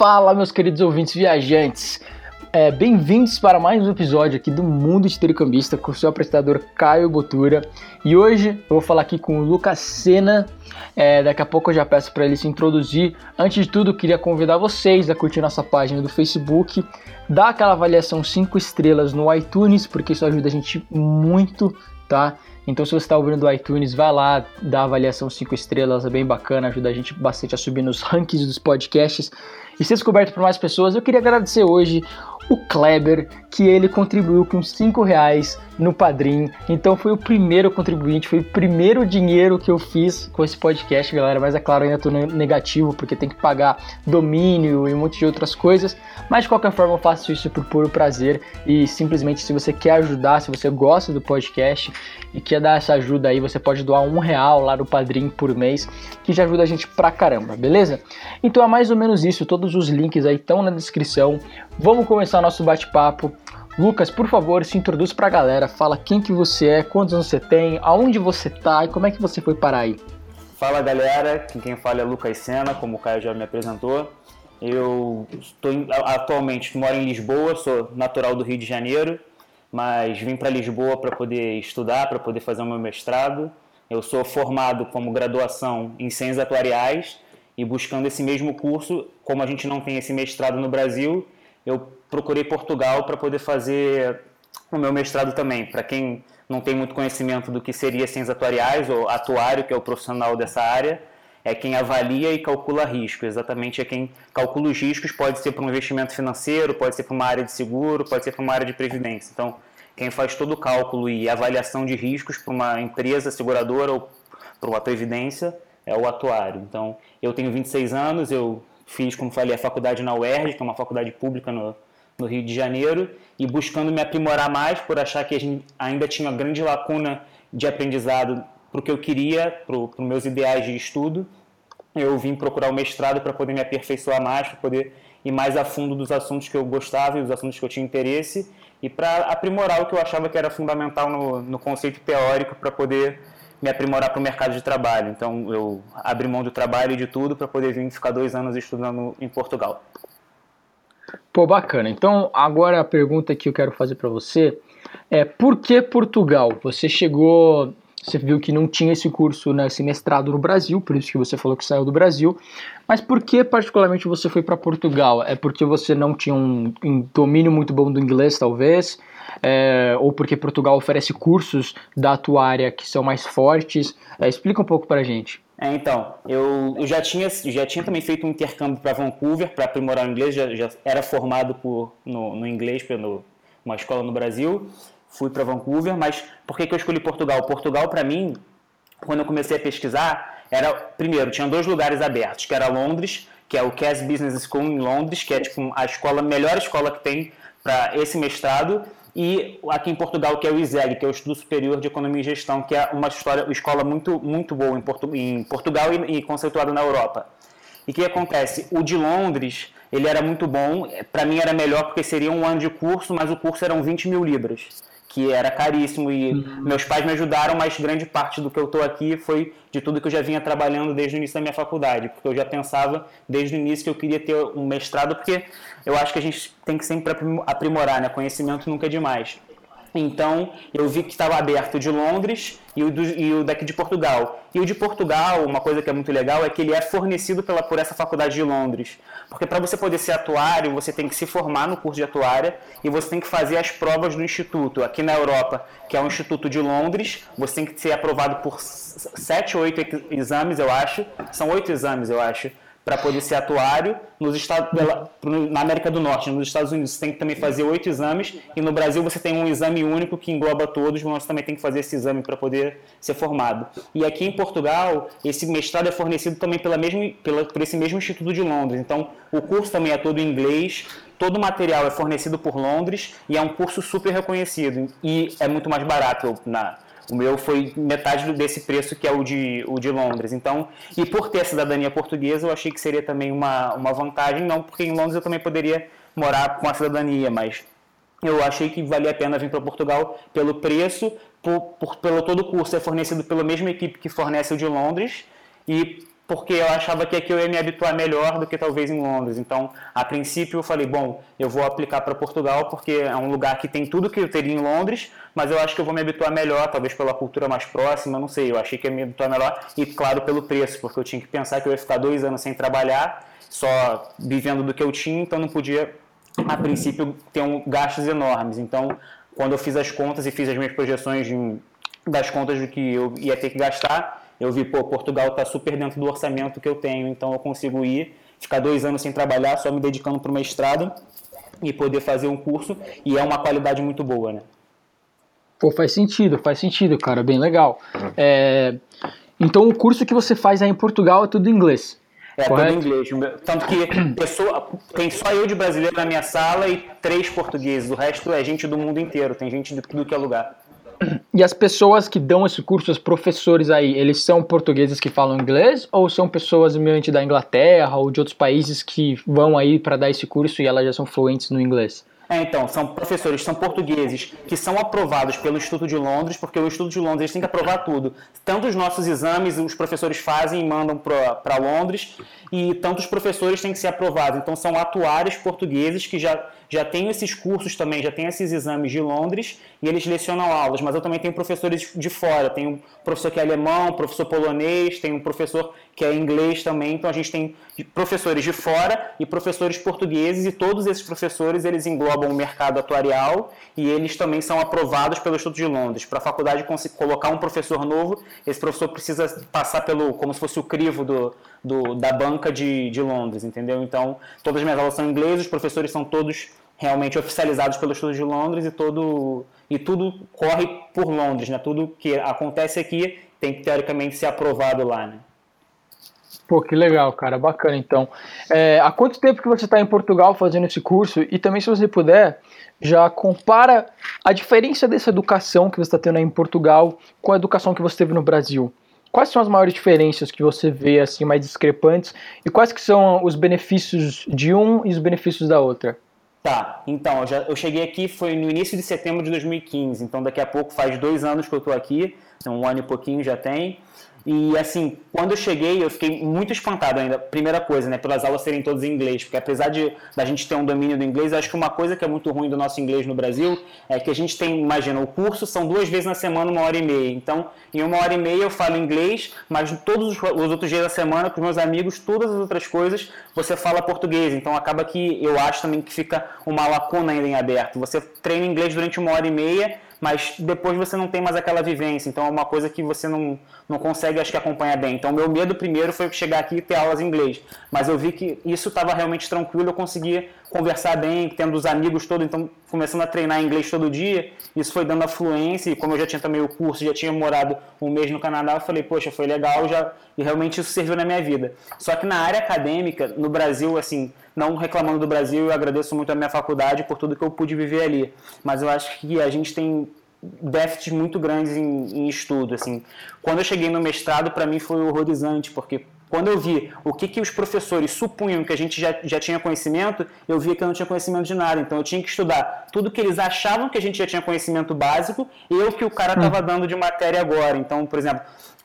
Fala, meus queridos ouvintes viajantes. É, Bem-vindos para mais um episódio aqui do Mundo Intercambista com o seu apresentador Caio Botura. E hoje eu vou falar aqui com o Lucas Sena. É, daqui a pouco eu já peço para ele se introduzir. Antes de tudo, queria convidar vocês a curtir nossa página do Facebook, dar aquela avaliação 5 estrelas no iTunes, porque isso ajuda a gente muito, tá? Então, se você está ouvindo do iTunes, vai lá, dá avaliação 5 estrelas, é bem bacana, ajuda a gente bastante a subir nos rankings dos podcasts e ser descoberto por mais pessoas. Eu queria agradecer hoje o Kleber, que ele contribuiu com 5 reais no Padrim. Então foi o primeiro contribuinte, foi o primeiro dinheiro que eu fiz com esse podcast, galera. Mas é claro, ainda estou negativo, porque tem que pagar domínio e um monte de outras coisas. Mas de qualquer forma, eu faço isso por puro prazer. E simplesmente, se você quer ajudar, se você gosta do podcast e quer dar essa ajuda aí, você pode doar um real lá no Padrim por mês, que já ajuda a gente pra caramba, beleza? Então é mais ou menos isso. Todos os links aí estão na descrição. Vamos começar nosso bate-papo. Lucas, por favor, se introduz para a galera, fala quem que você é, quantos anos você tem, aonde você tá e como é que você foi parar aí. Fala galera, quem fala é Lucas Sena, como o Caio já me apresentou. Eu estou atualmente moro em Lisboa, sou natural do Rio de Janeiro, mas vim para Lisboa para poder estudar, para poder fazer o meu mestrado. Eu sou formado como graduação em Ciências Atuariais e buscando esse mesmo curso, como a gente não tem esse mestrado no Brasil, eu procurei Portugal para poder fazer o meu mestrado também. Para quem não tem muito conhecimento do que seria ciências atuariais ou atuário, que é o profissional dessa área, é quem avalia e calcula risco. Exatamente é quem calcula os riscos, pode ser para um investimento financeiro, pode ser para uma área de seguro, pode ser para uma área de previdência. Então, quem faz todo o cálculo e avaliação de riscos para uma empresa seguradora ou para uma previdência é o atuário. Então, eu tenho 26 anos, eu fiz, como falei, a faculdade na UERJ, que é uma faculdade pública no, no Rio de Janeiro, e buscando me aprimorar mais por achar que ainda tinha uma grande lacuna de aprendizado para o que eu queria, para os meus ideais de estudo. Eu vim procurar o mestrado para poder me aperfeiçoar mais, para poder ir mais a fundo dos assuntos que eu gostava e dos assuntos que eu tinha interesse, e para aprimorar o que eu achava que era fundamental no, no conceito teórico para poder me aprimorar para o mercado de trabalho. Então, eu abri mão do trabalho e de tudo para poder vir ficar dois anos estudando em Portugal. Pô, bacana. Então, agora a pergunta que eu quero fazer para você é por que Portugal? Você chegou, você viu que não tinha esse curso, né, esse mestrado no Brasil, por isso que você falou que saiu do Brasil. Mas por que particularmente você foi para Portugal? É porque você não tinha um, um domínio muito bom do inglês, talvez? É, ou porque Portugal oferece cursos da tua área que são mais fortes. É, explica um pouco para a gente. É, então, eu, eu, já, tinha, já tinha também feito um intercâmbio para Vancouver para aprimorar o inglês, já, já era formado por, no, no inglês pelo uma escola no Brasil, fui para Vancouver, mas por que, que eu escolhi Portugal? Portugal, para mim, quando eu comecei a pesquisar, era, primeiro, tinha dois lugares abertos, que era Londres, que é o Cass Business School em Londres, que é tipo a escola, melhor escola que tem para esse mestrado, e aqui em Portugal, que é o ISEG, que é o Estudo Superior de Economia e Gestão, que é uma história, uma escola muito, muito boa em, Portu, em Portugal e, e conceituado na Europa. E o que acontece? O de Londres, ele era muito bom, para mim era melhor porque seria um ano de curso, mas o curso eram 20 mil libras que era caríssimo e uhum. meus pais me ajudaram, mas grande parte do que eu estou aqui foi de tudo que eu já vinha trabalhando desde o início da minha faculdade, porque eu já pensava desde o início que eu queria ter um mestrado, porque eu acho que a gente tem que sempre aprimorar, né? Conhecimento nunca é demais. Então, eu vi que estava aberto de Londres e o, do, e o, daqui de Portugal. E o de Portugal, uma coisa que é muito legal, é que ele é fornecido pela, por essa faculdade de Londres. Porque para você poder ser atuário, você tem que se formar no curso de atuária e você tem que fazer as provas do instituto. Aqui na Europa, que é o Instituto de Londres, você tem que ser aprovado por sete ou oito exames, eu acho. São oito exames, eu acho para poder ser atuário. Nos Estados, na América do Norte, nos Estados Unidos, você tem que também fazer oito exames. E no Brasil, você tem um exame único que engloba todos, mas você também tem que fazer esse exame para poder ser formado. E aqui em Portugal, esse mestrado é fornecido também pela mesma, pela, por esse mesmo Instituto de Londres. Então, o curso também é todo em inglês. Todo o material é fornecido por Londres e é um curso super reconhecido. E é muito mais barato na o meu foi metade desse preço que é o de, o de Londres. Então, e por ter a cidadania portuguesa, eu achei que seria também uma, uma vantagem, não porque em Londres eu também poderia morar com a cidadania, mas eu achei que valia a pena vir para Portugal pelo preço, por, por, pelo todo o curso é fornecido pela mesma equipe que fornece o de Londres e porque eu achava que aqui eu ia me habituar melhor do que talvez em Londres. Então, a princípio, eu falei, bom, eu vou aplicar para Portugal porque é um lugar que tem tudo que eu teria em Londres, mas eu acho que eu vou me habituar melhor, talvez pela cultura mais próxima, não sei. Eu achei que ia me habituar melhor e, claro, pelo preço, porque eu tinha que pensar que eu ia ficar dois anos sem trabalhar, só vivendo do que eu tinha, então não podia, a princípio, ter um, gastos enormes. Então, quando eu fiz as contas e fiz as minhas projeções de, das contas do que eu ia ter que gastar, eu vi, pô, Portugal está super dentro do orçamento que eu tenho, então eu consigo ir, ficar dois anos sem trabalhar, só me dedicando para o mestrado e poder fazer um curso, e é uma qualidade muito boa, né? Pô, faz sentido, faz sentido, cara, bem legal. É, então o curso que você faz aí em Portugal é tudo em inglês? É correto? tudo em inglês. Tanto que pessoa, tem só eu de brasileiro na minha sala e três portugueses. O resto é gente do mundo inteiro, tem gente de tudo que é lugar. E as pessoas que dão esse curso, os professores aí, eles são portugueses que falam inglês ou são pessoas realmente da Inglaterra ou de outros países que vão aí para dar esse curso e elas já são fluentes no inglês? É, então, são professores, são portugueses que são aprovados pelo Instituto de Londres, porque o Instituto de Londres tem que aprovar tudo. Tanto os nossos exames, os professores fazem e mandam para Londres, e tanto os professores têm que ser aprovados. Então, são atuários portugueses que já já tenho esses cursos também, já tenho esses exames de Londres e eles lecionam aulas, mas eu também tenho professores de fora, tenho um professor que é alemão, professor polonês, tenho um professor que é inglês também, então a gente tem professores de fora e professores portugueses e todos esses professores eles englobam o mercado atuarial e eles também são aprovados pelo Instituto de Londres. Para a faculdade colocar um professor novo, esse professor precisa passar pelo, como se fosse o crivo do, do da banca de, de Londres, entendeu? Então, todas as minhas aulas são em inglês, os professores são todos realmente oficializados pelo Estudo de Londres e todo e tudo corre por Londres, né? Tudo que acontece aqui tem que teoricamente ser aprovado lá, né? Pô, que legal, cara, bacana. Então, é, há quanto tempo que você está em Portugal fazendo esse curso? E também, se você puder, já compara a diferença dessa educação que você está tendo aí em Portugal com a educação que você teve no Brasil. Quais são as maiores diferenças que você vê assim mais discrepantes e quais que são os benefícios de um e os benefícios da outra? Tá, então, eu, já, eu cheguei aqui, foi no início de setembro de 2015, então daqui a pouco faz dois anos que eu estou aqui, então um ano e pouquinho já tem. E assim, quando eu cheguei, eu fiquei muito espantado ainda. Primeira coisa, né, pelas aulas serem todas em inglês, porque apesar de da gente ter um domínio do inglês, acho que uma coisa que é muito ruim do nosso inglês no Brasil é que a gente tem, imagina, o curso são duas vezes na semana, uma hora e meia. Então, em uma hora e meia eu falo inglês, mas todos os outros dias da semana, com os meus amigos, todas as outras coisas, você fala português. Então, acaba que eu acho também que fica uma lacuna ainda em aberto. Você treina inglês durante uma hora e meia mas depois você não tem mais aquela vivência, então é uma coisa que você não, não consegue, acho que, acompanhar bem. Então, meu medo primeiro foi chegar aqui e ter aulas em inglês, mas eu vi que isso estava realmente tranquilo, eu conseguia conversar bem, tendo os amigos todos, então começando a treinar inglês todo dia, isso foi dando a fluência, e como eu já tinha também o curso, já tinha morado um mês no Canadá, eu falei, poxa, foi legal, já, e realmente isso serviu na minha vida. Só que na área acadêmica, no Brasil, assim, não reclamando do Brasil, eu agradeço muito a minha faculdade por tudo que eu pude viver ali. Mas eu acho que a gente tem déficits muito grandes em, em estudo. Assim. Quando eu cheguei no mestrado, para mim foi horrorizante, porque quando eu vi o que, que os professores supunham que a gente já, já tinha conhecimento, eu via que eu não tinha conhecimento de nada. Então eu tinha que estudar tudo que eles achavam que a gente já tinha conhecimento básico e o que o cara estava hum. dando de matéria agora. Então, por exemplo,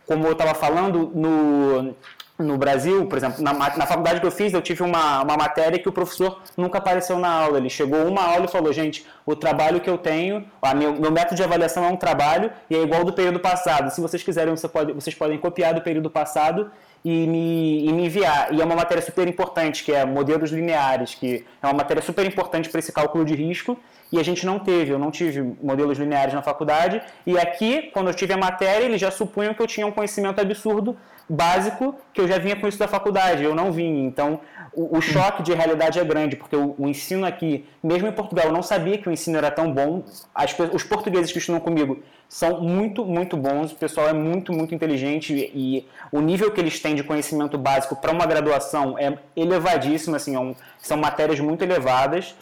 como eu estava falando, no, no Brasil, por exemplo, na, na faculdade que eu fiz, eu tive uma, uma matéria que o professor nunca apareceu na aula. Ele chegou uma aula e falou: gente, o trabalho que eu tenho, a meu, meu método de avaliação é um trabalho e é igual do período passado. Se vocês quiserem, você pode, vocês podem copiar do período passado e me, e me enviar. E é uma matéria super importante, que é modelos lineares, que é uma matéria super importante para esse cálculo de risco e a gente não teve, eu não tive modelos lineares na faculdade, e aqui, quando eu tive a matéria, eles já supunham que eu tinha um conhecimento absurdo, básico, que eu já vinha com isso da faculdade, eu não vim. Então, o, o choque de realidade é grande, porque o, o, ensino aqui, mesmo em Portugal, eu não sabia que o ensino era tão bom. As, os portugueses que estudam comigo são muito, muito bons, o pessoal é muito, muito inteligente e, e o nível que eles têm de conhecimento básico para uma graduação é elevadíssimo, assim, é um, são matérias muito elevadas.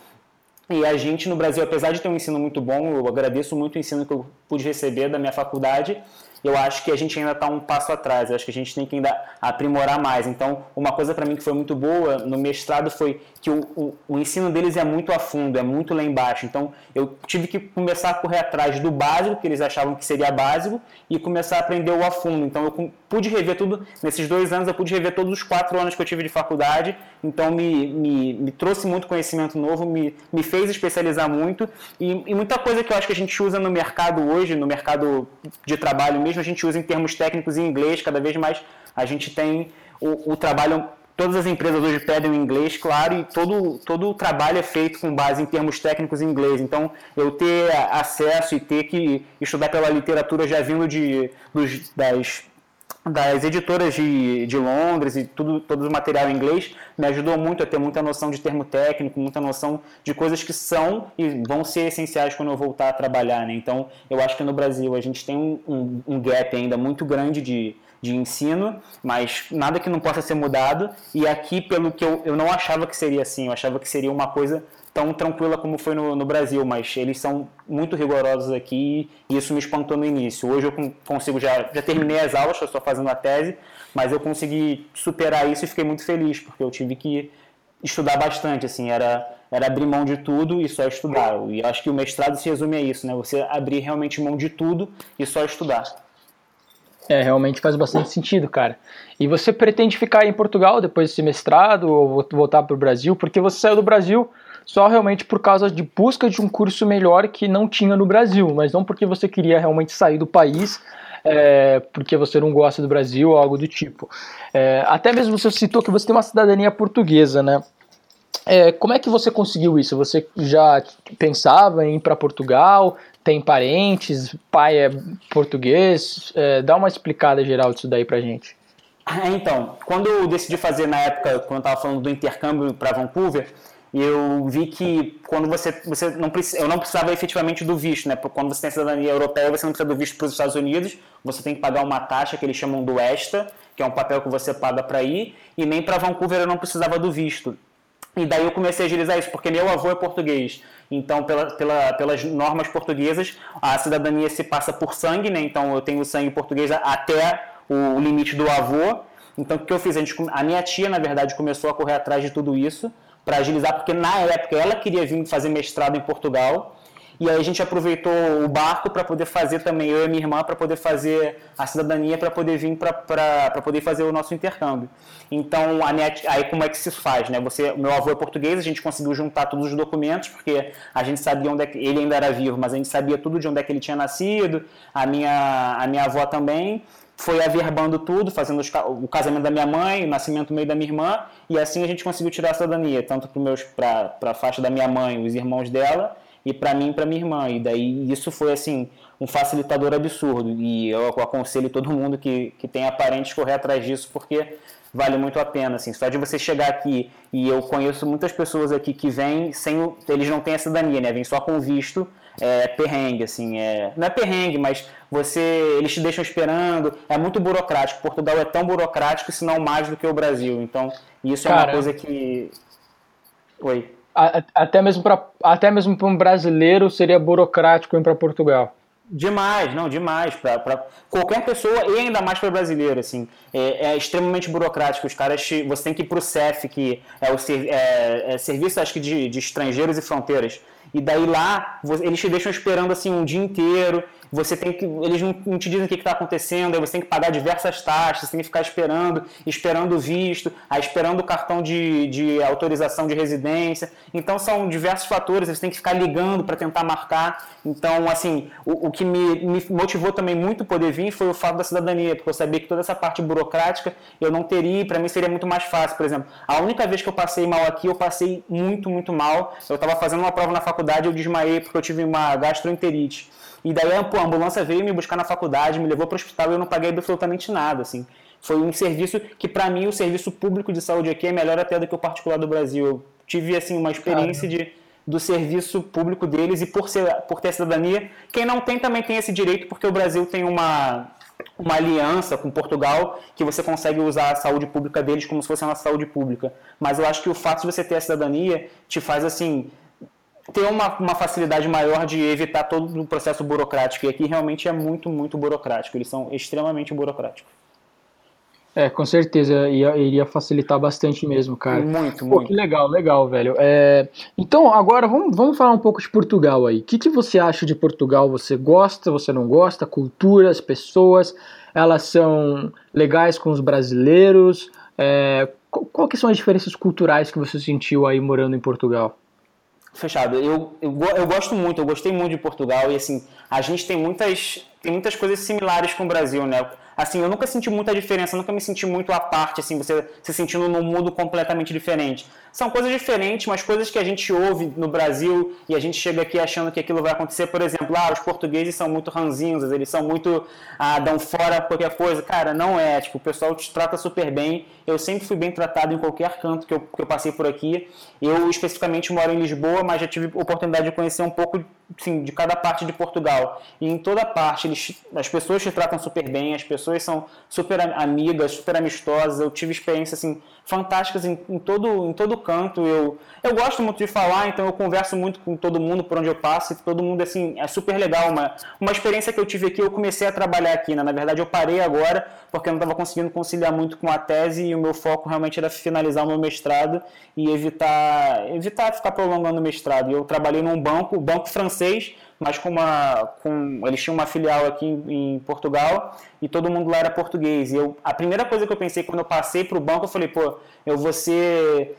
E a gente no Brasil, apesar de ter um ensino muito bom, eu agradeço muito o ensino que eu pude receber da minha faculdade, eu acho que a gente ainda está um passo atrás, eu acho que a gente tem que ainda aprimorar mais. Então, uma coisa para mim que foi muito boa no mestrado foi que o, o, o, ensino deles é muito a fundo, é muito lá embaixo. Então, eu tive que começar a correr atrás do básico, que eles achavam que seria básico, e começar a aprender o a fundo. Então, eu pude rever tudo, nesses dois anos, eu pude rever todos os quatro anos que eu tive de faculdade, então me, me, me trouxe muito conhecimento novo, me, me fez especializar muito, e, e muita coisa que eu acho que a gente usa no mercado hoje, no mercado de trabalho mesmo, a gente usa em termos técnicos em inglês, cada vez mais a gente tem o, o trabalho todas as empresas hoje pedem o inglês, claro, e todo, todo o trabalho é feito com base em termos técnicos em inglês. Então, eu ter acesso e ter que estudar pela literatura já vindo de, dos, das, das editoras de, de Londres e tudo, todo o material em inglês me ajudou muito a ter muita noção de termo técnico, muita noção de coisas que são e vão ser essenciais quando eu voltar a trabalhar. Né? Então, eu acho que no Brasil a gente tem um, um, um gap ainda muito grande de, de ensino, mas nada que não possa ser mudado. E aqui, pelo que eu, eu não achava que seria assim, eu achava que seria uma coisa tão tranquila como foi no, no Brasil, mas eles são muito rigorosos aqui e isso me espantou no início. Hoje eu consigo, já, já terminei as aulas, estou fazendo a tese, mas eu consegui superar isso e fiquei muito feliz, porque eu tive que estudar bastante, assim, era, era abrir mão de tudo e só estudar. E acho que o mestrado se resume a isso, né? Você abrir realmente mão de tudo e só estudar. É, realmente faz bastante sentido, cara. E você pretende ficar em Portugal depois desse mestrado ou voltar para o Brasil? Porque você saiu do Brasil só realmente por causa de busca de um curso melhor que não tinha no Brasil, mas não porque você queria realmente sair do país, é, porque você não gosta do Brasil ou algo do tipo. É, até mesmo você citou que você tem uma cidadania portuguesa, né? É, como é que você conseguiu isso? Você já pensava em ir para Portugal? tem parentes, pai é português. É, dá uma explicada geral disso daí pra gente. É, então, quando eu decidi fazer na época, quando eu estava falando do intercâmbio para Vancouver, eu vi que quando você, você não eu não precisava efetivamente do visto, né? Quando você tem cidadania europeia, você não precisa do visto para os Estados Unidos, você tem que pagar uma taxa que eles chamam do ESTA, que é um papel que você paga para ir, e nem para Vancouver eu não precisava do visto. E daí eu comecei a agilizar isso, porque meu avô é português. Então, pela, pela, pelas normas portuguesas, a cidadania se passa por sangue, né? Então, eu tenho sangue português até o limite do avô. Então, o que eu fiz? A, gente, a minha tia, na verdade, começou a correr atrás de tudo isso para agilizar, porque na época ela queria vir fazer mestrado em Portugal e aí a gente aproveitou o barco para poder fazer também, eu e minha irmã, para poder fazer a cidadania, para poder vir para poder fazer o nosso intercâmbio. Então, a net, aí como é que se faz? Né? Você, meu avô é português, a gente conseguiu juntar todos os documentos, porque a gente sabia onde é que, ele ainda era vivo, mas a gente sabia tudo de onde é que ele tinha nascido, a minha, a minha avó também foi averbando tudo, fazendo os, o casamento da minha mãe, o nascimento meio da minha irmã, e assim a gente conseguiu tirar a cidadania, tanto para a faixa da minha mãe, os irmãos dela, e para mim e para minha irmã. E daí isso foi assim um facilitador absurdo. E eu aconselho todo mundo que, que tem aparentes correr atrás disso, porque vale muito a pena. Assim, só de você chegar aqui, e eu conheço muitas pessoas aqui que vêm sem. Eles não têm a cidadania, né? Vêm só com visto. É perrengue, assim, é, não é perrengue, mas você, eles te deixam esperando, é muito burocrático. Portugal é tão burocrático, se não mais do que o Brasil. Então, isso Cara, é uma coisa que. Oi até mesmo para até mesmo para um brasileiro seria burocrático ir para Portugal. Demais, não, demais. Para qualquer pessoa e ainda mais para brasileiro, assim. É, é, extremamente burocrático. Os caras, você tem que ir para o CEF, que é o é, é Serviço, acho que, de, de Estrangeiros e Fronteiras. E daí lá, eles te deixam esperando, assim, um dia inteiro você tem que. Eles não, te dizem o que está acontecendo, aí você tem que pagar diversas taxas, tem que ficar esperando, esperando o visto, aí esperando o cartão de, de autorização de residência. Então são diversos fatores, você tem que ficar ligando para tentar marcar. Então, assim, o, o que me, me, motivou também muito poder vir foi o fato da cidadania, porque eu sabia que toda essa parte burocrática eu não teria, para mim seria muito mais fácil. Por exemplo, a única vez que eu passei mal aqui, eu passei muito, muito mal. Eu estava fazendo uma prova na faculdade, eu desmaiei porque eu tive uma gastroenterite. E daí a ambulância veio me buscar na faculdade, me levou para o hospital e eu não paguei absolutamente nada, assim. Foi um serviço que, para mim, o serviço público de saúde aqui é melhor até do que o particular do Brasil. Eu tive, assim, uma experiência de, do serviço público deles e por, ser, por ter cidadania. Quem não tem também tem esse direito, porque o Brasil tem uma, uma aliança com Portugal que você consegue usar a saúde pública deles como se fosse uma saúde pública. Mas eu acho que o fato de você ter a cidadania te faz, assim, ter uma, uma facilidade maior de evitar todo o processo burocrático. E aqui realmente é muito, muito burocrático. Eles são extremamente burocráticos. É, com certeza ia, iria facilitar bastante mesmo, cara. Muito, Pô, muito. que legal, legal, velho. É, então, agora vamos, vamos falar um pouco de Portugal aí. O que, que você acha de Portugal? Você gosta, você não gosta? Culturas, pessoas, elas são legais com os brasileiros? É, qual, qual que são as diferenças culturais que você sentiu aí morando em Portugal? Fechado. Eu, eu, eu gosto muito, eu gostei muito de Portugal e assim, a gente tem muitas, tem muitas coisas similares com o Brasil, né? Assim, eu nunca senti muita diferença, nunca me senti muito à parte, assim, você se sentindo num mundo completamente diferente. São coisas diferentes, mas coisas que a gente ouve no Brasil e a gente chega aqui achando que aquilo vai acontecer. Por exemplo, ah, os portugueses são muito ranzinhos, eles são muito, ah, dão fora qualquer coisa. Cara, não é. Tipo, o pessoal te trata super bem. Eu sempre fui bem tratado em qualquer canto que eu, que eu passei por aqui. Eu, especificamente, moro em Lisboa, mas já tive oportunidade de conhecer um pouco assim, de cada parte de Portugal. E em toda parte, eles, as pessoas te tratam super bem, as pessoas são super amigas, super amistosas. Eu tive experiências assim, fantásticas em, em todo, em todo canto. Eu, eu gosto muito de falar, então eu converso muito com todo mundo por onde eu passo e todo mundo assim é super legal. Uma, uma experiência que eu tive aqui, eu comecei a trabalhar aqui. Né? Na verdade, eu parei agora porque eu não estava conseguindo conciliar muito com a tese e o meu foco realmente era finalizar o meu mestrado e evitar, evitar ficar prolongando o mestrado. Eu trabalhei num banco, banco francês, mas com uma, com, eles tinham uma filial aqui em, em, Portugal e todo mundo lá era português. E eu, a primeira coisa que eu pensei quando eu passei para o banco, eu falei, pô, eu vou ser,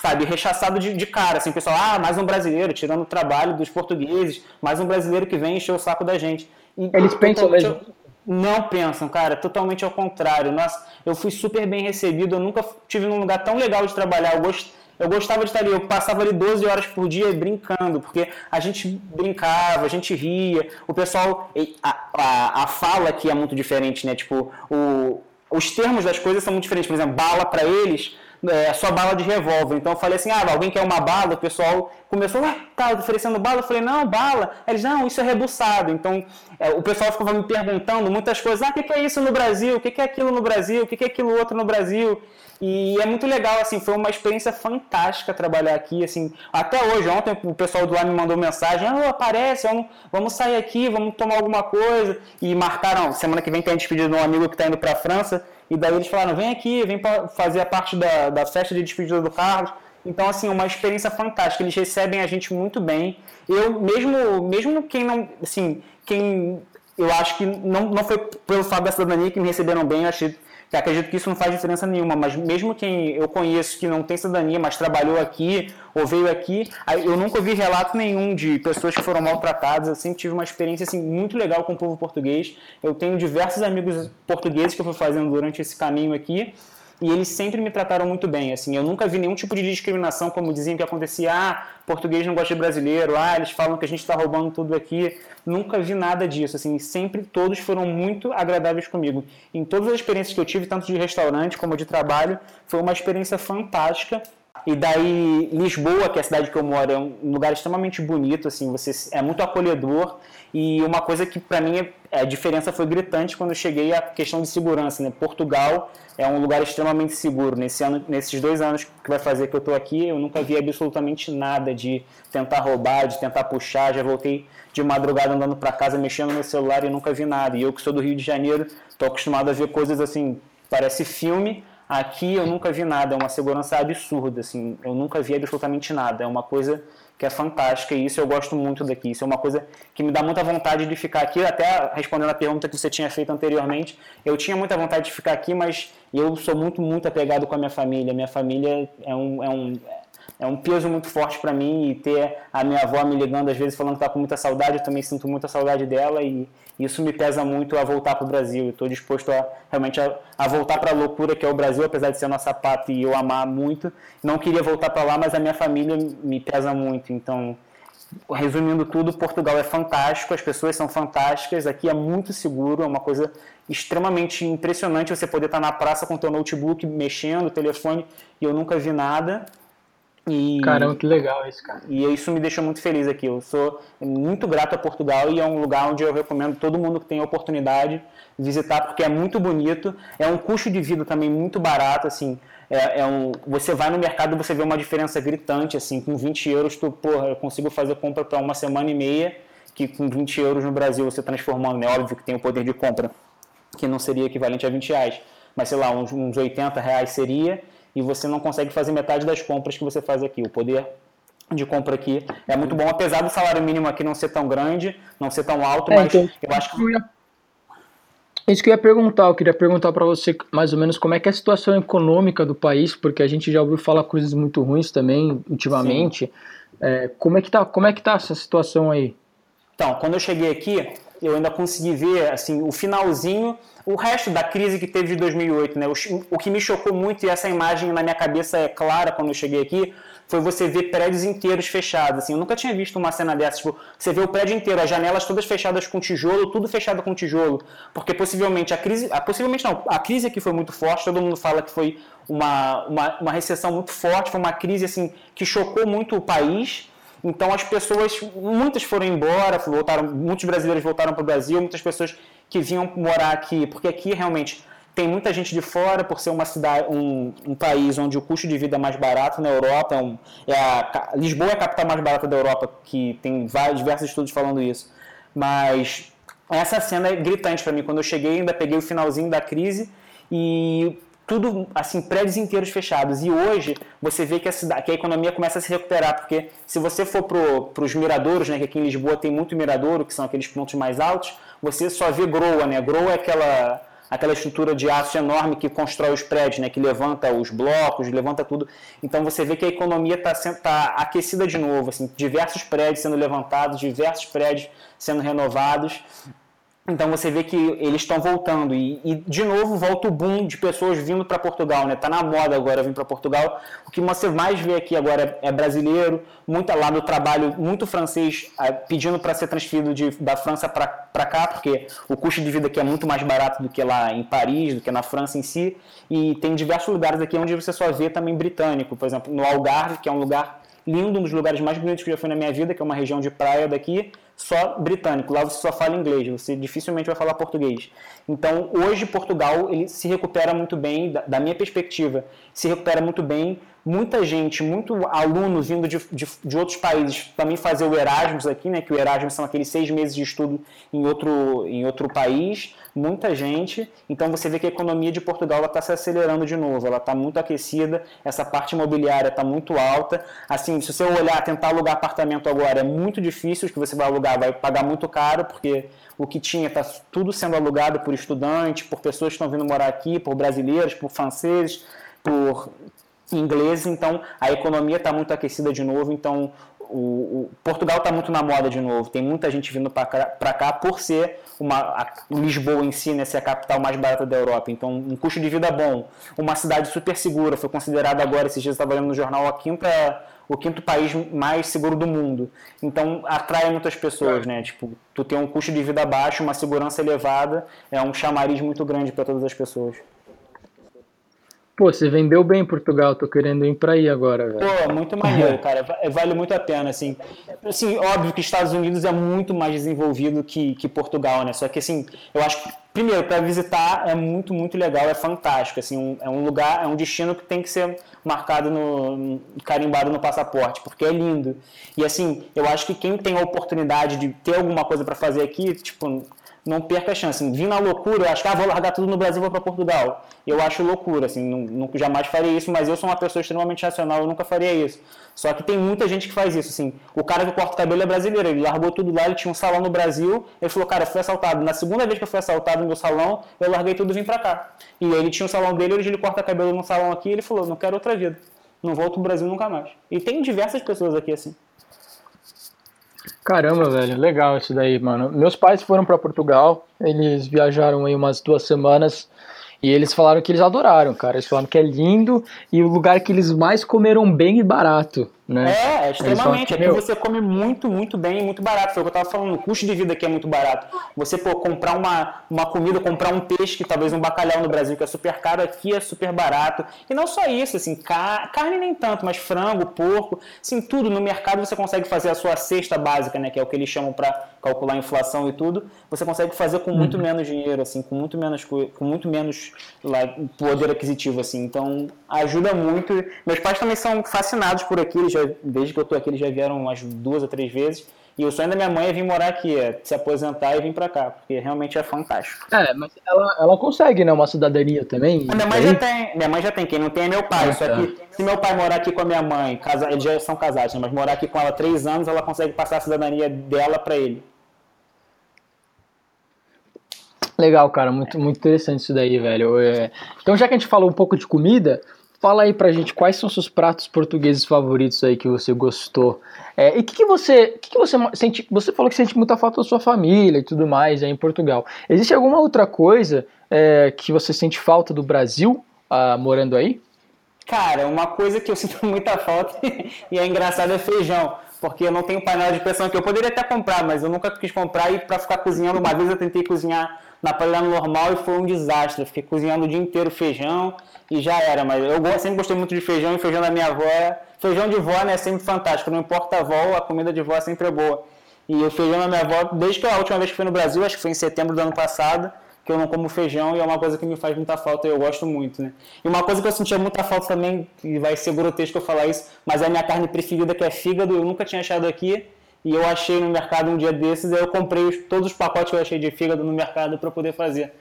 sabe, rechaçado de, de cara. Assim, o pessoal, ah, mais um brasileiro, tirando o trabalho dos portugueses, mais um brasileiro que vem encher o saco da gente. E, Eles pensam mesmo. Não pensam, cara, totalmente ao contrário. Nossa, eu fui super bem recebido, eu nunca tive num lugar tão legal de trabalhar. Eu gosto eu gostava de estar ali, eu passava ali 12 horas por dia brincando, porque a gente brincava, a gente ria, o pessoal, a, a, a fala aqui é muito diferente, né? Tipo, o, os termos das coisas são muito diferentes. Por exemplo, bala para eles é só bala de revólver. Então eu falei assim: ah, alguém quer uma bala? O pessoal começou, ah, tá oferecendo bala. Eu falei: não, bala. Eles, não, isso é rebuçado. Então é, o pessoal ficava me perguntando muitas coisas: ah, o que, que é isso no Brasil? O que, que é aquilo no Brasil? O que, que é aquilo outro no Brasil? E é muito legal, assim, foi uma experiência fantástica trabalhar aqui, assim, até hoje, ontem o pessoal do lá me mandou mensagem, aparece, vamos, vamos sair aqui, vamos tomar alguma coisa, e marcaram, semana que vem tem a despedida de um amigo que está indo para a França, e daí eles falaram, vem aqui, vem para fazer a parte da, da festa de despedida do Carlos, então, assim, uma experiência fantástica. Eles recebem a gente muito bem. Eu, mesmo, mesmo quem não, assim, quem eu acho que não, não foi pelo fato da cidadania que me receberam bem, eu achei que acredito que isso não faz diferença nenhuma, mas mesmo quem eu conheço que não tem cidadania, mas trabalhou aqui ou veio aqui, eu nunca ouvi relato nenhum de pessoas que foram maltratadas, eu sempre tive uma experiência assim, muito legal com o povo português. Eu tenho diversos amigos portugueses que eu fui fazendo durante esse caminho aqui, e eles sempre me trataram muito bem. Assim, eu nunca vi nenhum tipo de discriminação, como diziam que acontecia, ah, português não gosta de brasileiro, ah, eles falam que a gente está roubando tudo aqui. Nunca vi nada disso. Assim, sempre todos foram muito agradáveis comigo. Em todas as experiências que eu tive, tanto de restaurante como de trabalho, foi uma experiência fantástica. E daí Lisboa, que é a cidade que eu moro, é um lugar extremamente bonito, assim, você é muito acolhedor. E uma coisa que para mim é, a diferença foi gritante quando eu cheguei à questão de segurança, né? Portugal é um lugar extremamente seguro. Nesse ano, nesses dois anos que vai fazer que eu estou aqui, eu nunca vi absolutamente nada de tentar roubar, de tentar puxar. Já voltei de madrugada andando para casa, mexendo no celular e nunca vi nada. E eu que sou do Rio de Janeiro, estou acostumado a ver coisas assim, parece filme. Aqui eu nunca vi nada, é uma segurança absurda, assim, eu nunca vi absolutamente nada. É uma coisa que é fantástica e isso eu gosto muito daqui. Isso é uma coisa que me dá muita vontade de ficar aqui. Até respondendo a pergunta que você tinha feito anteriormente, eu tinha muita vontade de ficar aqui, mas eu sou muito, muito apegado com a minha família. Minha família é um, é um, é um peso muito forte para mim e ter a minha avó me ligando às vezes falando que está com muita saudade, eu também sinto muita saudade dela e isso me pesa muito a voltar para o Brasil. Estou disposto a realmente a, a voltar para a loucura que é o Brasil, apesar de ser nossa pátria e eu amar muito. Não queria voltar para lá, mas a minha família me pesa muito. Então, resumindo tudo, Portugal é fantástico, as pessoas são fantásticas, aqui é muito seguro, é uma coisa extremamente impressionante você poder estar na praça com o seu notebook mexendo, telefone, e eu nunca vi nada. E, Caramba, que legal isso, cara. E isso me deixa muito feliz aqui. Eu sou muito grato a Portugal e é um lugar onde eu recomendo todo mundo que tem a oportunidade visitar, porque é muito bonito. É um custo de vida também muito barato, assim. É, é um, você vai no mercado e você vê uma diferença gritante, assim. Com 20 euros, tu, porra, eu consigo fazer compra para uma semana e meia, que com 20 euros no Brasil você transformando, né? Óbvio que tem o poder de compra, que não seria equivalente a 20 reais. Mas, sei lá, uns, uns 80 reais seria e você não consegue fazer metade das compras que você faz aqui. O poder de compra aqui é muito bom, apesar do salário mínimo aqui não ser tão grande, não ser tão alto, é, mas então, eu acho que. Isso que eu ia perguntar, eu queria perguntar para você mais ou menos como é que é a situação econômica do país, porque a gente já ouviu falar coisas muito ruins também ultimamente. É, como é que tá, como é que tá essa situação aí? Então, quando eu cheguei aqui, eu ainda consegui ver assim o finalzinho o resto da crise que teve de 2008, né? O, o, que me chocou muito, e essa imagem na minha cabeça é clara quando eu cheguei aqui, foi você ver prédios inteiros fechados. Assim, eu nunca tinha visto uma cena dessa. Tipo, você vê o prédio inteiro, as janelas todas fechadas com tijolo, tudo fechado com tijolo. Porque possivelmente a crise. A, possivelmente não, a crise aqui foi muito forte, todo mundo fala que foi uma, uma, uma recessão muito forte, foi uma crise assim que chocou muito o país. Então as pessoas, muitas foram embora, voltaram, muitos brasileiros voltaram para o Brasil, muitas pessoas que vinham morar aqui, porque aqui realmente tem muita gente de fora por ser uma cidade, um, um país onde o custo de vida é mais barato na Europa. É, um, é a, Lisboa é a capital mais barata da Europa, que tem vários, diversos estudos falando isso. Mas essa cena é gritante para mim. Quando eu cheguei, ainda peguei o finalzinho da crise e tudo, assim, prédios inteiros fechados. E hoje você vê que a, cidade, que a economia começa a se recuperar, porque se você for para os miradouros, né, que aqui em Lisboa tem muito miradouro, que são aqueles pontos mais altos, você só vê groa, né? Groa é aquela aquela estrutura de aço enorme que constrói os prédios, né, que levanta os blocos, levanta tudo. Então você vê que a economia está tá aquecida de novo, assim, diversos prédios sendo levantados, diversos prédios sendo renovados. Então você vê que eles estão voltando e, e, de novo volta o boom de pessoas vindo para Portugal, né? Tá na moda agora vir para Portugal. O que você mais vê aqui agora é, brasileiro, muita lá do trabalho, muito francês é, pedindo para ser transferido de, da França para cá, porque o custo de vida aqui é muito mais barato do que lá em Paris, do que na França em si. E tem diversos lugares aqui onde você só vê também britânico, por exemplo, no Algarve, que é um lugar lindo, um dos lugares mais bonitos que eu já fui na minha vida, que é uma região de praia daqui só britânico. Lá você só fala inglês, você dificilmente vai falar português. Então, hoje Portugal ele se recupera muito bem, da, da minha perspectiva, se recupera muito bem muita gente, muito aluno vindo de, de, de, outros países também fazer o Erasmus aqui, né? Que o Erasmus são aqueles seis meses de estudo em outro, em outro país, muita gente. Então você vê que a economia de Portugal está se acelerando de novo, ela está muito aquecida, essa parte imobiliária está muito alta. Assim, se você olhar, tentar alugar apartamento agora é muito difícil, que você vai alugar, vai pagar muito caro, porque o que tinha está tudo sendo alugado por estudantes, por pessoas que estão vindo morar aqui, por brasileiros, por franceses, por ingleses, então a economia está muito aquecida de novo, então o, o Portugal está muito na moda de novo, tem muita gente vindo para cá, cá, por ser uma a Lisboa em si, né, ser a capital mais barata da Europa, então um custo de vida bom, uma cidade super segura, foi considerada agora, esses dias estava lendo no jornal, a quinta, o quinto país mais seguro do mundo, então atrai muitas pessoas, né, tipo, tu tem um custo de vida baixo, uma segurança elevada, é um chamariz muito grande para todas as pessoas. Pô, você vendeu bem Portugal, tô querendo ir pra aí agora, velho. Pô, muito maneiro, cara. Vale muito a pena, assim. Assim, óbvio que Estados Unidos é muito mais desenvolvido que, que Portugal, né? Só que, assim, eu acho que, primeiro, para visitar é muito, muito legal, é fantástico, assim. Um, é um lugar, é um destino que tem que ser marcado no, carimbado no passaporte, porque é lindo. E, assim, eu acho que quem tem a oportunidade de ter alguma coisa para fazer aqui, tipo, não perca a chance. Vir na loucura, eu acho que ah, vou largar tudo no Brasil vou para Portugal. Eu acho loucura, assim, não, jamais faria isso, mas eu sou uma pessoa extremamente racional, eu nunca faria isso. Só que tem muita gente que faz isso, assim. O cara que corta o cabelo é brasileiro, ele largou tudo lá, ele tinha um salão no Brasil, ele falou, cara, eu fui assaltado. Na segunda vez que eu fui assaltado no meu salão, eu larguei tudo e vim para cá. E ele tinha um salão dele, hoje ele corta cabelo no salão aqui, ele falou, não quero outra vida. Não volto pro Brasil nunca mais. E tem diversas pessoas aqui assim. Caramba, velho, legal isso daí, mano. Meus pais foram para Portugal, eles viajaram aí umas duas semanas e eles falaram que eles adoraram, cara. Eles falaram que é lindo e o lugar que eles mais comeram bem e barato. Né? É, é extremamente. Aqui você come muito, muito bem, muito barato. Foi o que eu estava falando, o custo de vida aqui é muito barato. Você pô, comprar uma, uma comida, comprar um peixe, que talvez um bacalhau no Brasil, que é super caro, aqui é super barato. E não só isso, assim, car carne nem tanto, mas frango, porco, assim, tudo no mercado você consegue fazer a sua cesta básica, né? Que é o que eles chamam para calcular a inflação e tudo. Você consegue fazer com muito uhum. menos dinheiro, assim, com muito menos, com muito menos lá, poder aquisitivo, assim. Então, ajuda muito. Meus pais também são fascinados por aqui, eles já, desde que eu tô aqui, eles já vieram umas duas ou três vezes. E o sonho da minha mãe é vir morar aqui, é se aposentar e vir para cá, porque realmente é fantástico. É, mas ela, ela consegue, né, uma cidadania também? A minha mãe já tem, minha mãe já tem, quem não tem é meu pai. Ah, só tá. que se meu pai morar aqui com a minha mãe, casa, eles já são casados, né, mas morar aqui com ela três anos, ela consegue passar a cidadania dela para ele. Legal, cara, muito, muito interessante isso daí, velho. É... Então, já que a gente falou um pouco de comida, fala aí pra gente quais são seus pratos portugueses favoritos aí que você gostou. É, e o que, que, você. Que, que você sente. Você falou que sente muita falta da sua família e tudo mais aí em Portugal. Existe alguma outra coisa é, que você sente falta do Brasil ah, morando aí? Cara, uma coisa que eu sinto muita falta e é engraçado é feijão porque eu não tenho panela de pressão que eu poderia até comprar, mas eu nunca quis comprar e para ficar cozinhando. Uma vez eu tentei cozinhar na panela normal e foi um desastre. Fiquei cozinhando o dia inteiro feijão e já era. Mas eu sempre gostei muito de feijão e feijão da minha avó. É, feijão de vó né, é sempre fantástico. Não importa a avó, a comida de vó é sempre boa. E o feijão da minha avó, desde que a última vez que fui no Brasil, acho que foi em setembro do ano passado, que eu não como feijão e é uma coisa que me faz muita falta e eu gosto muito, né? E uma coisa que eu sentia muita falta também, e vai ser grotesco eu falar isso, mas é a minha carne preferida que é fígado, eu nunca tinha achado aqui e eu achei no mercado um dia desses, aí eu comprei os, todos os pacotes que eu achei de fígado no mercado para poder fazer.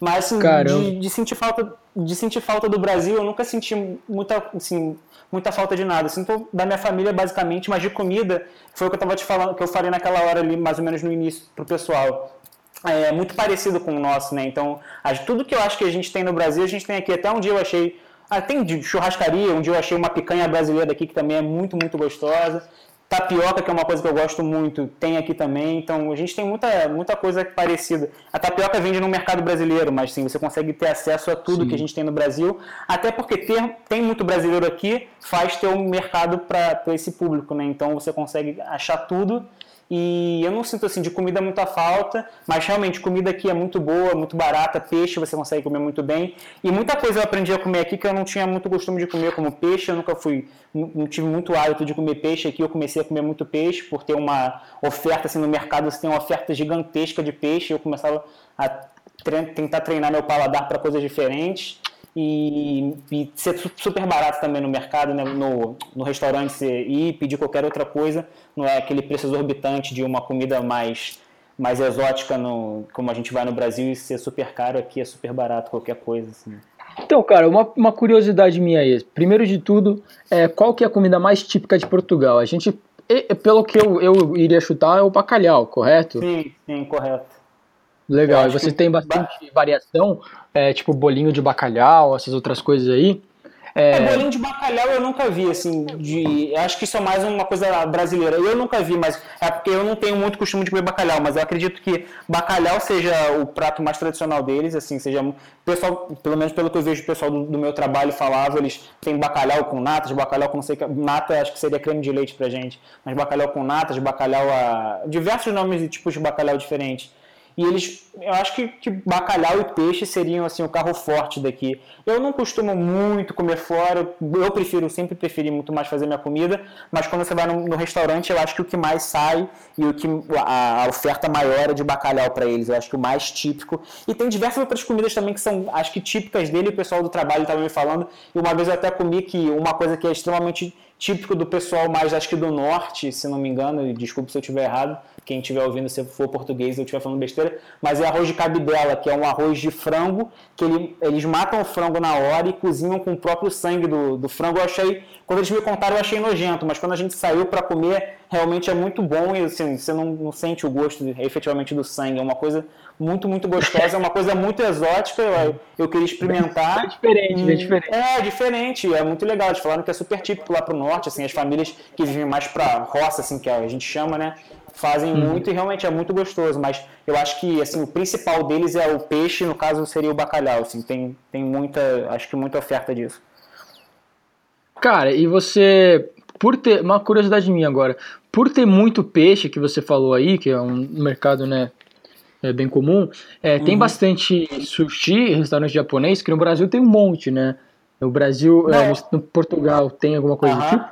Mas assim, de, de, sentir falta, de sentir falta do Brasil, eu nunca senti muita, assim, muita falta de nada. Eu sinto da minha família basicamente, mas de comida foi o que eu estava te falando, que eu falei naquela hora ali, mais ou menos no início pro pessoal é muito parecido com o nosso, né? Então, tudo que eu acho que a gente tem no Brasil, a gente tem aqui. Até um dia eu achei. Ah, tem de churrascaria, um dia eu achei uma picanha brasileira aqui que também é muito, muito gostosa. Tapioca, que é uma coisa que eu gosto muito, tem aqui também. Então, a gente tem muita, muita coisa parecida. A tapioca vende no mercado brasileiro, mas sim, você consegue ter acesso a tudo sim. que a gente tem no Brasil. Até porque ter, tem muito brasileiro aqui faz ter um mercado para esse público, né? Então, você consegue achar tudo e eu não sinto assim de comida muita falta, mas realmente comida aqui é muito boa, muito barata, peixe você consegue comer muito bem. E muita coisa eu aprendi a comer aqui que eu não tinha muito costume de comer, como peixe, eu nunca fui, não tive muito hábito de comer peixe aqui, eu comecei a comer muito peixe por ter uma oferta assim no mercado, você tem uma oferta gigantesca de peixe, eu começava a tentar treinar meu paladar para coisas diferentes e, e, ser super barato também no mercado, né? no, no restaurante você ir pedir qualquer outra coisa, não é aquele preço exorbitante de uma comida mais, mais exótica no, como a gente vai no Brasil e ser super caro aqui é super barato qualquer coisa. Assim. Então, cara, uma, uma curiosidade minha aí. Primeiro de tudo, é, qual que é a comida mais típica de Portugal? A gente, pelo que eu, eu iria chutar, é o bacalhau, correto? Sim, sim, correto. Legal, e você tem bastante variação, é, tipo bolinho de bacalhau, essas outras coisas aí? É... é... bolinho de bacalhau eu nunca vi, assim, de... acho que isso é mais uma coisa brasileira. Eu nunca vi, mas é porque eu não tenho muito costume de comer bacalhau, mas eu acredito que bacalhau seja o prato mais tradicional deles, assim, seja pessoal, pelo menos pelo que eu vejo o pessoal do, do, meu trabalho falava, eles têm bacalhau com natas, bacalhau com não sei nata, acho que seria creme de leite pra gente, mas bacalhau com natas, bacalhau a diversos nomes e tipos de bacalhau diferentes. E eles, eu acho que, que, bacalhau e peixe seriam assim o carro forte daqui. Eu não costumo muito comer fora, eu prefiro sempre preferi muito mais fazer minha comida, mas quando você vai no, no restaurante, eu acho que o que mais sai e o que a, a oferta maior é de bacalhau para eles. Eu acho que o mais típico. E tem diversas outras comidas também que são, acho que típicas dele. O pessoal do trabalho estava me falando. E uma vez eu até comi que uma coisa que é extremamente típico do pessoal mais, acho que do norte, se não me engano, e desculpe se eu estiver errado, quem estiver ouvindo se for português ou estiver falando besteira, mas é arroz de cabidela, que é um arroz de frango, que ele, eles matam o frango na hora e cozinham com o próprio sangue do, do frango. Eu achei, quando eles me contaram, eu achei nojento, mas quando a gente saiu para comer, realmente é muito bom e assim, você não, não sente o gosto efetivamente do sangue, é uma coisa muito, muito gostosa, é uma coisa muito exótica, eu, eu queria experimentar. É diferente, é diferente. É, diferente, é muito legal. Eles falaram que é super típico lá pro norte, assim, as famílias que vivem mais pra roça, assim, que a gente chama, né? Fazem hum. muito e realmente é muito gostoso, mas eu acho que, assim, o principal deles é o peixe, no caso seria o bacalhau, assim, tem, tem muita, acho que muita oferta disso. Cara, e você por ter uma curiosidade minha agora, por ter muito peixe que você falou aí, que é um mercado, né, é bem comum, é, uhum. tem bastante sushi, restaurante japonês, que no Brasil tem um monte, né? No Brasil, é, no, no, Portugal, tem alguma coisa uhum. do tipo?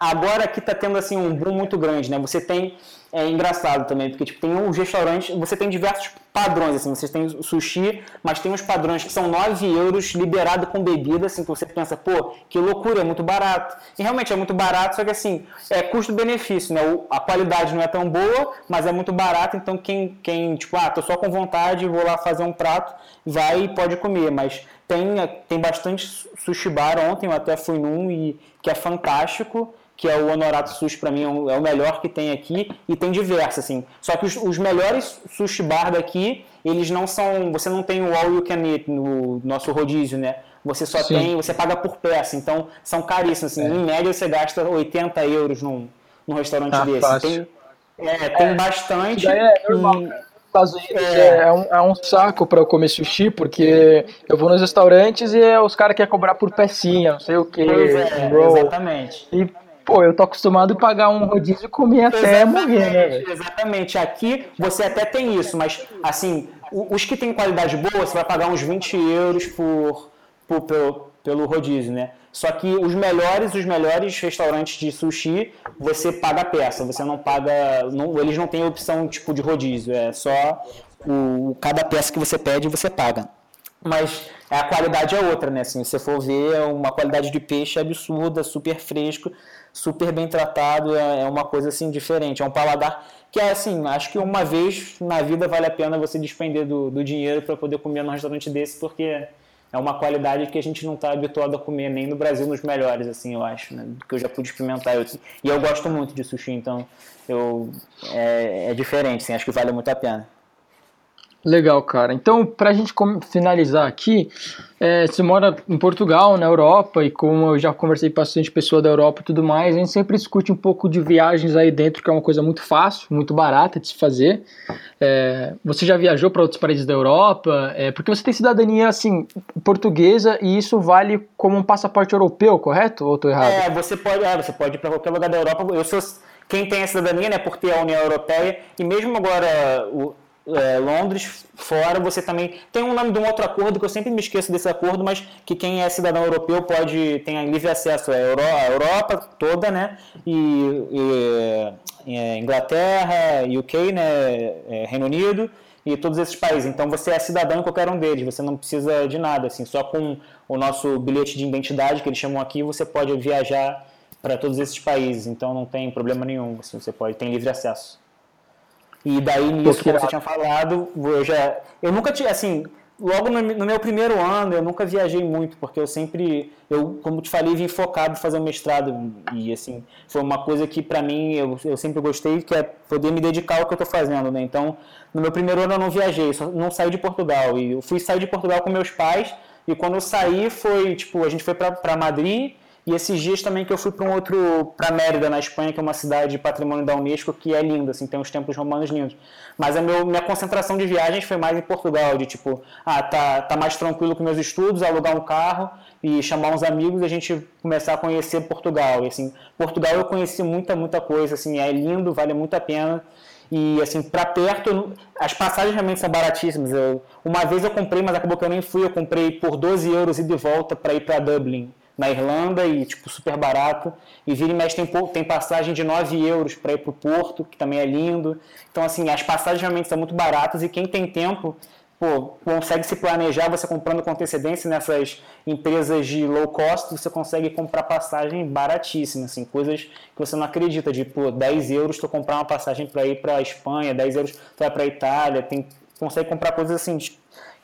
Agora aqui tá tendo assim um boom muito grande, né? Você tem é engraçado também, porque tipo, tem uns restaurantes, você tem diversos padrões, assim, você tem sushi, mas tem uns padrões que são 9 euros liberado com bebida, assim, que você pensa, pô, que loucura, é muito barato. E realmente é muito barato, só que assim, é custo-benefício, né? A qualidade não é tão boa, mas é muito barato, então quem, quem tipo, ah, tô só com vontade, vou lá fazer um prato, vai e pode comer, mas tem, tem bastante sushi bar, ontem eu até fui num e que é fantástico, que é o Honorato Sushi, para mim é, é o melhor que tem aqui, e tem diversos, assim. Só que os, os, melhores sushi bar daqui, eles não são. Você não tem o All You Can Eat no nosso rodízio, né? Você só Sim. tem. Você paga por peça, então são caríssimos. Assim, é. Em média você gasta 80 euros num, num restaurante ah, desse. Tem, é, tem é, bastante. É normal, e, Estados Unidos é, é, um, é um saco para eu comer sushi, porque eu vou nos restaurantes e os caras querem cobrar por pecinha, não sei o que. É, exatamente. E Pô, eu tô acostumado a pagar um rodízio e comer até exatamente, morrer, né? Exatamente. Aqui você até tem isso, mas assim, os que têm qualidade boa, você vai pagar uns 20 euros por, por pelo, pelo rodízio, né? Só que os melhores, os melhores restaurantes de sushi, você paga a peça, você não paga. Não, eles não têm opção tipo de rodízio, é só o, cada peça que você pede você paga mas a qualidade é outra, né? Assim, se você for ver, é uma qualidade de peixe absurda, super fresco super bem tratado, é, é uma coisa assim diferente, é um paladar que é assim, acho que uma vez na vida vale a pena você despender do, do dinheiro para poder comer num restaurante desse, porque é uma qualidade que a gente não está habituado a comer nem no Brasil nos melhores, assim, eu acho, né? Que eu já pude experimentar. Eu, e eu gosto muito de sushi, então eu, é, é diferente, assim, acho que vale muito a pena. Legal, cara. Então, para a gente finalizar aqui, é, você mora em Portugal, na Europa, e como eu já conversei com bastante pessoa da Europa e tudo mais, a gente sempre discute um pouco de viagens aí dentro, que é uma coisa muito fácil, muito barata de se fazer. É, você já viajou para outros países da Europa? É, porque você tem cidadania, assim, portuguesa, e isso vale como um passaporte europeu, correto? Ou estou errado? É, você pode, é, você pode ir para qualquer lugar da Europa. Eu sou quem tem a cidadania, né, por ter a União Europeia, e mesmo agora o, é, Londres, fora, você também tem um nome de um outro acordo que eu sempre me esqueço desse acordo, mas que quem é cidadão europeu pode tem livre acesso à Euro, Europa toda, né? E, e é, Inglaterra, UK, né? É, Reino Unido e todos esses países. Então você é cidadão em qualquer um deles. Você não precisa de nada, assim. Só com o nosso bilhete de identidade que eles chamam aqui, você pode viajar para todos esses países. Então não tem problema nenhum. Assim, você pode tem livre acesso. E daí nisso, como você tinha falado, eu já. Eu nunca tinha, assim, logo no, no, meu primeiro ano eu nunca viajei muito, porque eu sempre, eu, como te falei, vim focado em fazer o mestrado. E assim, foi uma coisa que para mim eu, eu sempre gostei, que é poder me dedicar ao que eu estou fazendo, né? Então, no meu primeiro ano eu não viajei, só não saí de Portugal. E eu fui sair de Portugal com meus pais, e quando eu saí foi, tipo, a gente foi para Madrid e esses dias também que eu fui para um outro, para Mérida, na Espanha, que é uma cidade patrimônio da Unesco, que é linda, assim, tem uns templos romanos lindos. Mas a meu, minha concentração de viagens foi mais em Portugal, de tipo, ah, tá, tá mais tranquilo com meus estudos, alugar um carro e chamar uns amigos e a gente começar a conhecer Portugal. E, assim, Portugal eu conheci muita, muita coisa, assim, é lindo, vale muito a pena. E assim, para perto, as passagens realmente são baratíssimas. Eu, uma vez eu comprei, mas acabou que eu nem fui, eu comprei por 12 euros e de volta para ir para Dublin na Irlanda e tipo super barato. E vira e mexe tem, tem passagem de 9 euros para ir para o Porto, que também é lindo. Então, assim, as passagens realmente são muito baratas e quem tem tempo pô, consegue se planejar, você comprando com antecedência nessas empresas de low cost, você consegue comprar passagem baratíssima, assim, coisas que você não acredita, de pô, 10 euros tu comprar uma passagem para ir para a Espanha, 10 euros tu vai para Itália, tem, consegue comprar coisas assim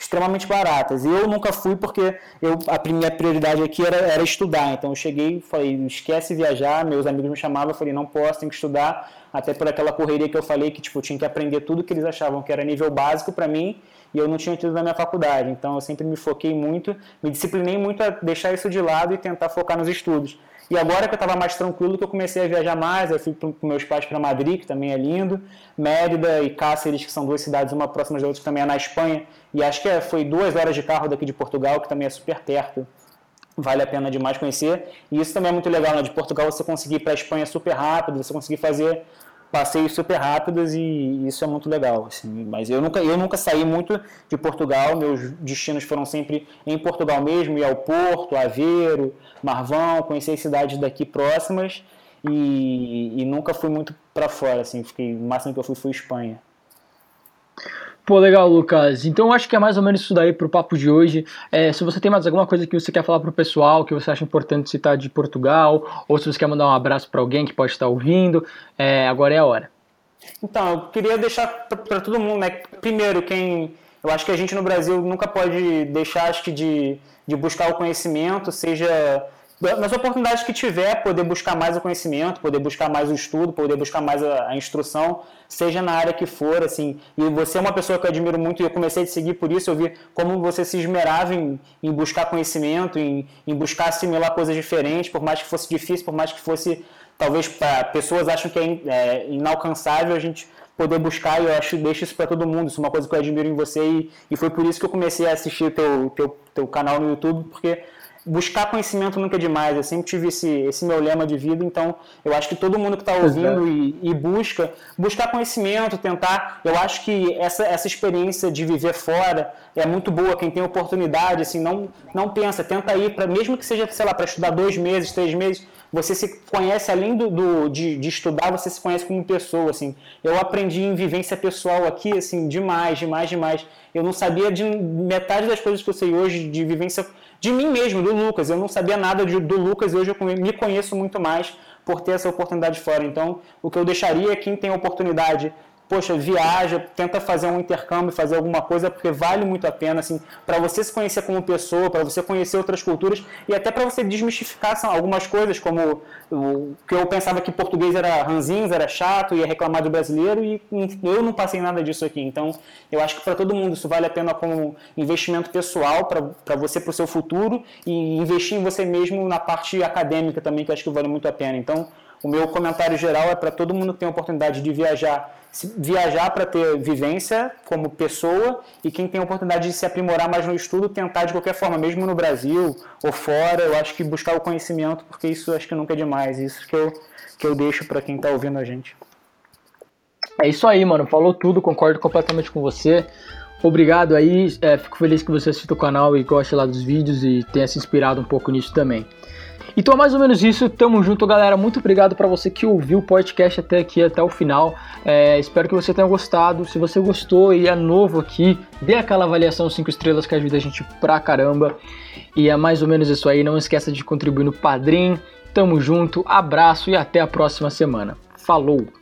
extremamente baratas. E eu nunca fui porque eu, a minha prioridade aqui era, era estudar. Então eu cheguei falei, esquece viajar, meus amigos me chamavam, eu falei, não posso, tenho que estudar, até por aquela correria que eu falei que tipo, tinha que aprender tudo que eles achavam que era nível básico para mim e eu não tinha tido na minha faculdade. Então eu sempre me foquei muito, me disciplinei muito a deixar isso de lado e tentar focar nos estudos. E agora que eu estava mais tranquilo, que eu comecei a viajar mais, eu fui com meus pais para Madrid, que também é lindo, Mérida e Cáceres, que são duas cidades, uma próxima da outra, que também é na Espanha, e acho que é, foi duas horas de carro daqui de Portugal, que também é super perto. vale a pena demais conhecer. E isso também é muito legal, né? De Portugal você conseguir ir para a Espanha super rápido, você conseguir fazer passeios super rápidos e isso é muito legal. Assim. Mas eu nunca, eu nunca saí muito de Portugal, meus destinos foram sempre em Portugal mesmo, ir ao Porto, Aveiro, Marvão, conhecer as cidades daqui próximas e, e nunca fui muito para fora, assim, fiquei, o máximo que eu fui foi Espanha. Pô, legal, Lucas. Então acho que é mais ou menos isso daí pro papo de hoje. É, se você tem mais alguma coisa que você quer falar pro pessoal, que você acha importante citar de Portugal, ou se você quer mandar um abraço para alguém que pode estar ouvindo, é, agora é a hora. Então, eu queria deixar para todo mundo, né? Primeiro, quem. Eu acho que a gente no Brasil nunca pode deixar acho que de, de buscar o conhecimento, seja nas oportunidades que tiver, poder buscar mais o conhecimento, poder buscar mais o estudo, poder buscar mais a, a, instrução, seja na área que for, assim. E você é uma pessoa que eu admiro muito e eu comecei a te seguir por isso, eu vi como você se esmerava em, em buscar conhecimento, em, em buscar assimilar coisas diferentes, por mais que fosse difícil, por mais que fosse, talvez, para pessoas acham que é, é inalcançável a gente poder buscar e eu acho deixo isso para todo mundo isso é uma coisa que eu admiro em você e, e foi por isso que eu comecei a assistir teu, teu, teu canal no YouTube porque buscar conhecimento nunca é demais. Eu sempre tive esse, esse meu lema de vida, então eu acho que todo mundo que está ouvindo e, e, busca, buscar conhecimento, tentar. Eu acho que essa, essa experiência de viver fora é muito boa. Quem tem oportunidade, assim, não, não pensa, tenta ir para, mesmo que seja, sei lá, para estudar dois meses, três meses, você se conhece além do, do de, de, estudar, você se conhece como pessoa, assim. Eu aprendi em vivência pessoal aqui, assim, demais, demais, demais. Eu não sabia de metade das coisas que eu sei hoje de vivência de mim mesmo, do Lucas. Eu não sabia nada de, do Lucas e hoje eu me conheço muito mais por ter essa oportunidade fora. Então, o que eu deixaria é quem tem a oportunidade poxa, viaja, tenta fazer um intercâmbio, fazer alguma coisa, porque vale muito a pena, assim, para você se conhecer como pessoa, para você conhecer outras culturas e até para você desmistificar algumas coisas, como o que eu pensava que português era ranzinhos, era chato, ia reclamar do brasileiro e eu não passei nada disso aqui. Então, eu acho que para todo mundo isso vale a pena como investimento pessoal para você, para o seu futuro e investir em você mesmo na parte acadêmica também, que eu acho que vale muito a pena. Então, o meu comentário geral é para todo mundo que tem a oportunidade de viajar viajar para ter vivência como pessoa e quem tem a oportunidade de se aprimorar mais no estudo, tentar de qualquer forma, mesmo no Brasil ou fora, eu acho que buscar o conhecimento, porque isso acho que nunca é demais. Isso que eu, que eu deixo para quem está ouvindo a gente. É isso aí, mano. Falou tudo, concordo completamente com você. Obrigado aí, é, fico feliz que você assista o canal e goste lá dos vídeos e tenha se inspirado um pouco nisso também. Então é mais ou menos isso, tamo junto galera, muito obrigado para você que ouviu o podcast até aqui, até o final, é, espero que você tenha gostado, se você gostou e é novo aqui, dê aquela avaliação 5 estrelas que ajuda a gente pra caramba, e é mais ou menos isso aí, não esqueça de contribuir no Padrim, tamo junto, abraço e até a próxima semana, falou!